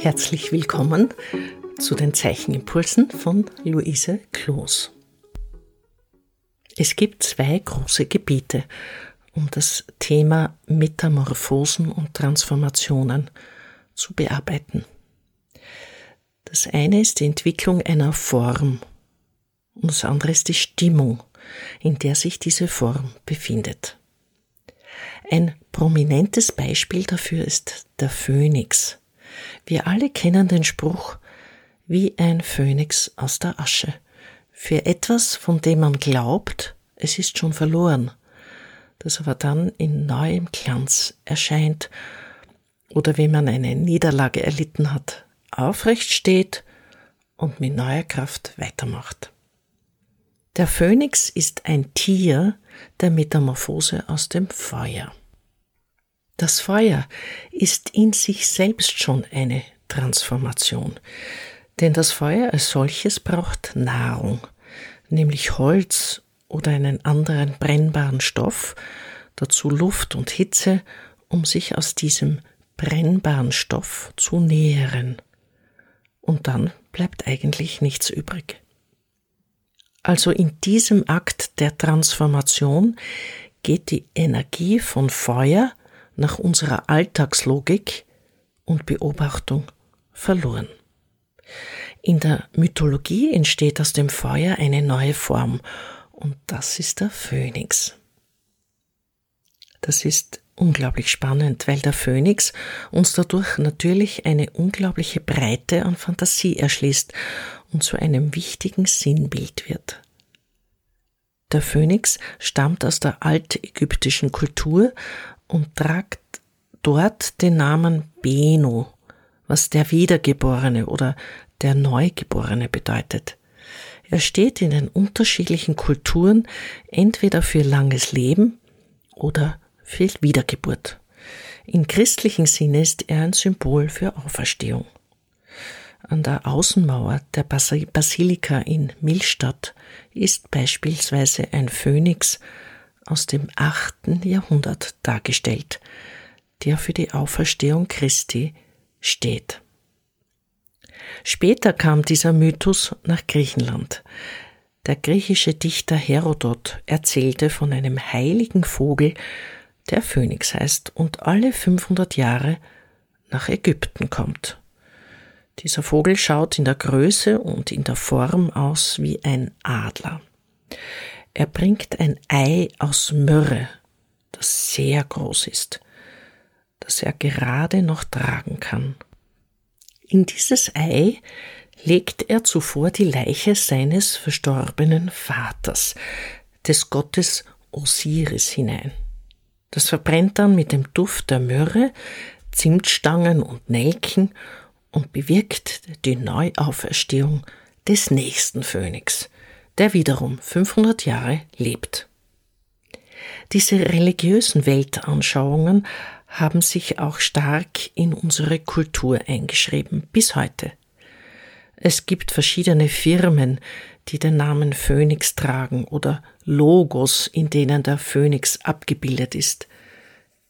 Herzlich willkommen zu den Zeichenimpulsen von Luise Kloos. Es gibt zwei große Gebiete, um das Thema Metamorphosen und Transformationen zu bearbeiten. Das eine ist die Entwicklung einer Form und das andere ist die Stimmung, in der sich diese Form befindet. Ein prominentes Beispiel dafür ist der Phönix. Wir alle kennen den Spruch wie ein Phönix aus der Asche. Für etwas, von dem man glaubt, es ist schon verloren, das aber dann in neuem Glanz erscheint oder wenn man eine Niederlage erlitten hat, aufrecht steht und mit neuer Kraft weitermacht. Der Phönix ist ein Tier der Metamorphose aus dem Feuer. Das Feuer ist in sich selbst schon eine Transformation, denn das Feuer als solches braucht Nahrung, nämlich Holz oder einen anderen brennbaren Stoff, dazu Luft und Hitze, um sich aus diesem brennbaren Stoff zu nähren. Und dann bleibt eigentlich nichts übrig. Also in diesem Akt der Transformation geht die Energie von Feuer nach unserer Alltagslogik und Beobachtung verloren. In der Mythologie entsteht aus dem Feuer eine neue Form, und das ist der Phönix. Das ist unglaublich spannend, weil der Phönix uns dadurch natürlich eine unglaubliche Breite an Fantasie erschließt und zu einem wichtigen Sinnbild wird. Der Phönix stammt aus der altägyptischen Kultur und tragt dort den Namen Beno, was der Wiedergeborene oder der Neugeborene bedeutet. Er steht in den unterschiedlichen Kulturen entweder für langes Leben oder für Wiedergeburt. Im christlichen Sinne ist er ein Symbol für Auferstehung. An der Außenmauer der Basilika in Millstatt ist beispielsweise ein Phönix aus dem achten Jahrhundert dargestellt, der für die Auferstehung Christi steht. Später kam dieser Mythos nach Griechenland. Der griechische Dichter Herodot erzählte von einem heiligen Vogel, der Phönix heißt und alle 500 Jahre nach Ägypten kommt. Dieser Vogel schaut in der Größe und in der Form aus wie ein Adler. Er bringt ein Ei aus Myrrhe, das sehr groß ist, das er gerade noch tragen kann. In dieses Ei legt er zuvor die Leiche seines verstorbenen Vaters, des Gottes Osiris, hinein. Das verbrennt dann mit dem Duft der Myrrhe, Zimtstangen und Nelken und bewirkt die Neuauferstehung des nächsten Phönix, der wiederum 500 Jahre lebt. Diese religiösen Weltanschauungen haben sich auch stark in unsere Kultur eingeschrieben bis heute. Es gibt verschiedene Firmen, die den Namen Phönix tragen oder Logos, in denen der Phönix abgebildet ist.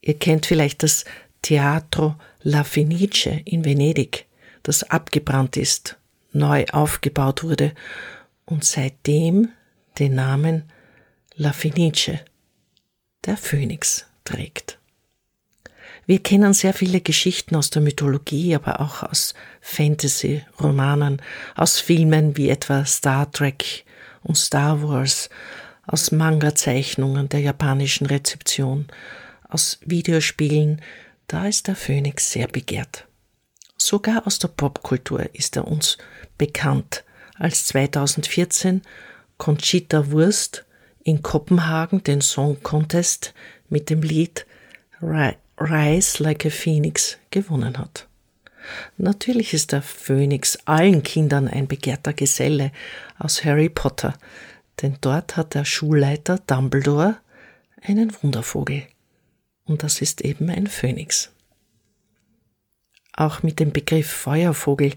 Ihr kennt vielleicht das Teatro La Fenice in Venedig, das abgebrannt ist, neu aufgebaut wurde und seitdem den Namen La Fenice, der Phönix, trägt. Wir kennen sehr viele Geschichten aus der Mythologie, aber auch aus Fantasy-Romanen, aus Filmen wie etwa Star Trek und Star Wars, aus Manga-Zeichnungen der japanischen Rezeption, aus Videospielen, da ist der Phönix sehr begehrt. Sogar aus der Popkultur ist er uns bekannt, als 2014 Conchita Wurst in Kopenhagen den Song Contest mit dem Lied Rise Like a Phoenix gewonnen hat. Natürlich ist der Phönix allen Kindern ein begehrter Geselle aus Harry Potter, denn dort hat der Schulleiter Dumbledore einen Wundervogel. Und das ist eben ein Phönix. Auch mit dem Begriff Feuervogel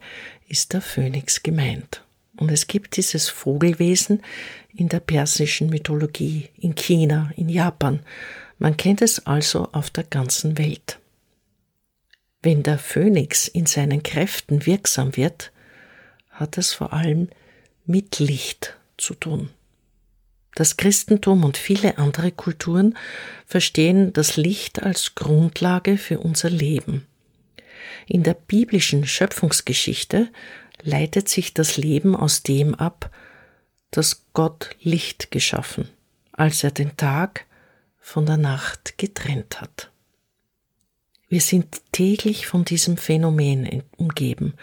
ist der Phönix gemeint. Und es gibt dieses Vogelwesen in der persischen Mythologie, in China, in Japan man kennt es also auf der ganzen Welt. Wenn der Phönix in seinen Kräften wirksam wird, hat es vor allem mit Licht zu tun. Das Christentum und viele andere Kulturen verstehen das Licht als Grundlage für unser Leben. In der biblischen Schöpfungsgeschichte leitet sich das Leben aus dem ab, dass Gott Licht geschaffen, als er den Tag von der Nacht getrennt hat. Wir sind täglich von diesem Phänomen umgeben,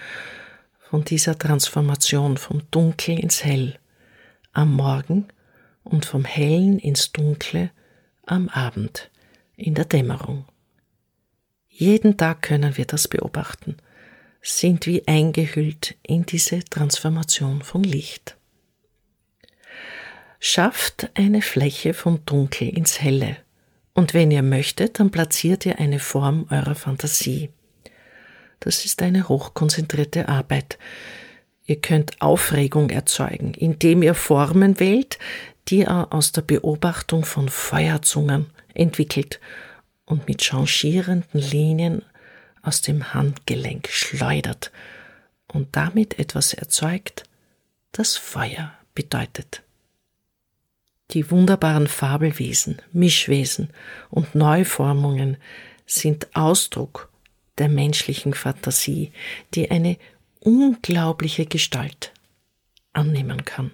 von dieser Transformation vom Dunkel ins Hell, am Morgen und vom Hellen ins Dunkle am Abend, in der Dämmerung. Jeden Tag können wir das beobachten, sind wie eingehüllt in diese Transformation von Licht. Schafft eine Fläche vom Dunkel ins Helle, und wenn ihr möchtet, dann platziert ihr eine Form eurer Fantasie. Das ist eine hochkonzentrierte Arbeit. Ihr könnt Aufregung erzeugen, indem ihr Formen wählt, die er aus der Beobachtung von Feuerzungen entwickelt und mit changierenden Linien aus dem Handgelenk schleudert und damit etwas erzeugt, das Feuer bedeutet. Die wunderbaren Fabelwesen, Mischwesen und Neuformungen sind Ausdruck der menschlichen Fantasie, die eine unglaubliche Gestalt annehmen kann.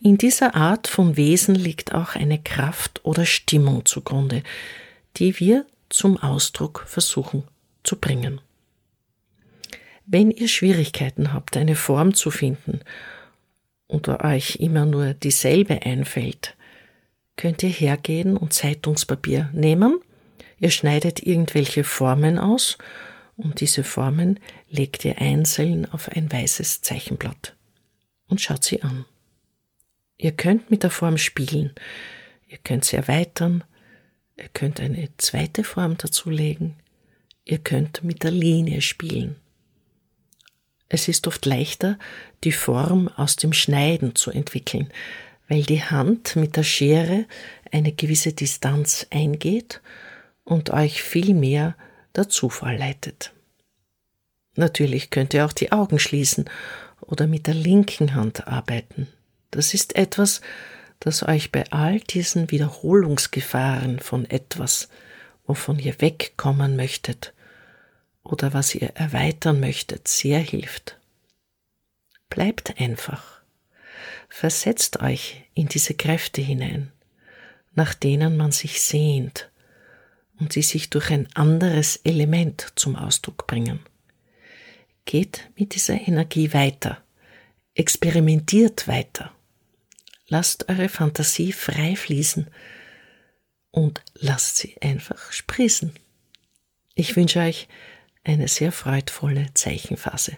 In dieser Art von Wesen liegt auch eine Kraft oder Stimmung zugrunde, die wir zum Ausdruck versuchen zu bringen. Wenn ihr Schwierigkeiten habt, eine Form zu finden oder euch immer nur dieselbe einfällt, könnt ihr hergehen und Zeitungspapier nehmen, ihr schneidet irgendwelche Formen aus und diese Formen legt ihr einzeln auf ein weißes Zeichenblatt und schaut sie an. Ihr könnt mit der Form spielen, ihr könnt sie erweitern, ihr könnt eine zweite Form dazulegen, ihr könnt mit der Linie spielen. Es ist oft leichter, die Form aus dem Schneiden zu entwickeln, weil die Hand mit der Schere eine gewisse Distanz eingeht und euch viel mehr der Zufall leitet. Natürlich könnt ihr auch die Augen schließen oder mit der linken Hand arbeiten. Das ist etwas, das euch bei all diesen Wiederholungsgefahren von etwas, wovon ihr wegkommen möchtet oder was ihr erweitern möchtet, sehr hilft. Bleibt einfach. Versetzt euch in diese Kräfte hinein, nach denen man sich sehnt und die sich durch ein anderes Element zum Ausdruck bringen. Geht mit dieser Energie weiter, experimentiert weiter Lasst eure Fantasie frei fließen und lasst sie einfach sprießen. Ich wünsche euch eine sehr freudvolle Zeichenphase.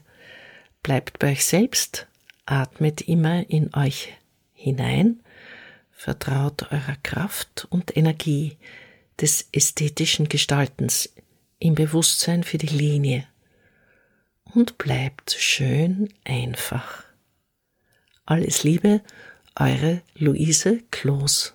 Bleibt bei euch selbst, atmet immer in euch hinein, vertraut eurer Kraft und Energie des ästhetischen Gestaltens im Bewusstsein für die Linie und bleibt schön einfach. Alles Liebe eure Luise Kloos.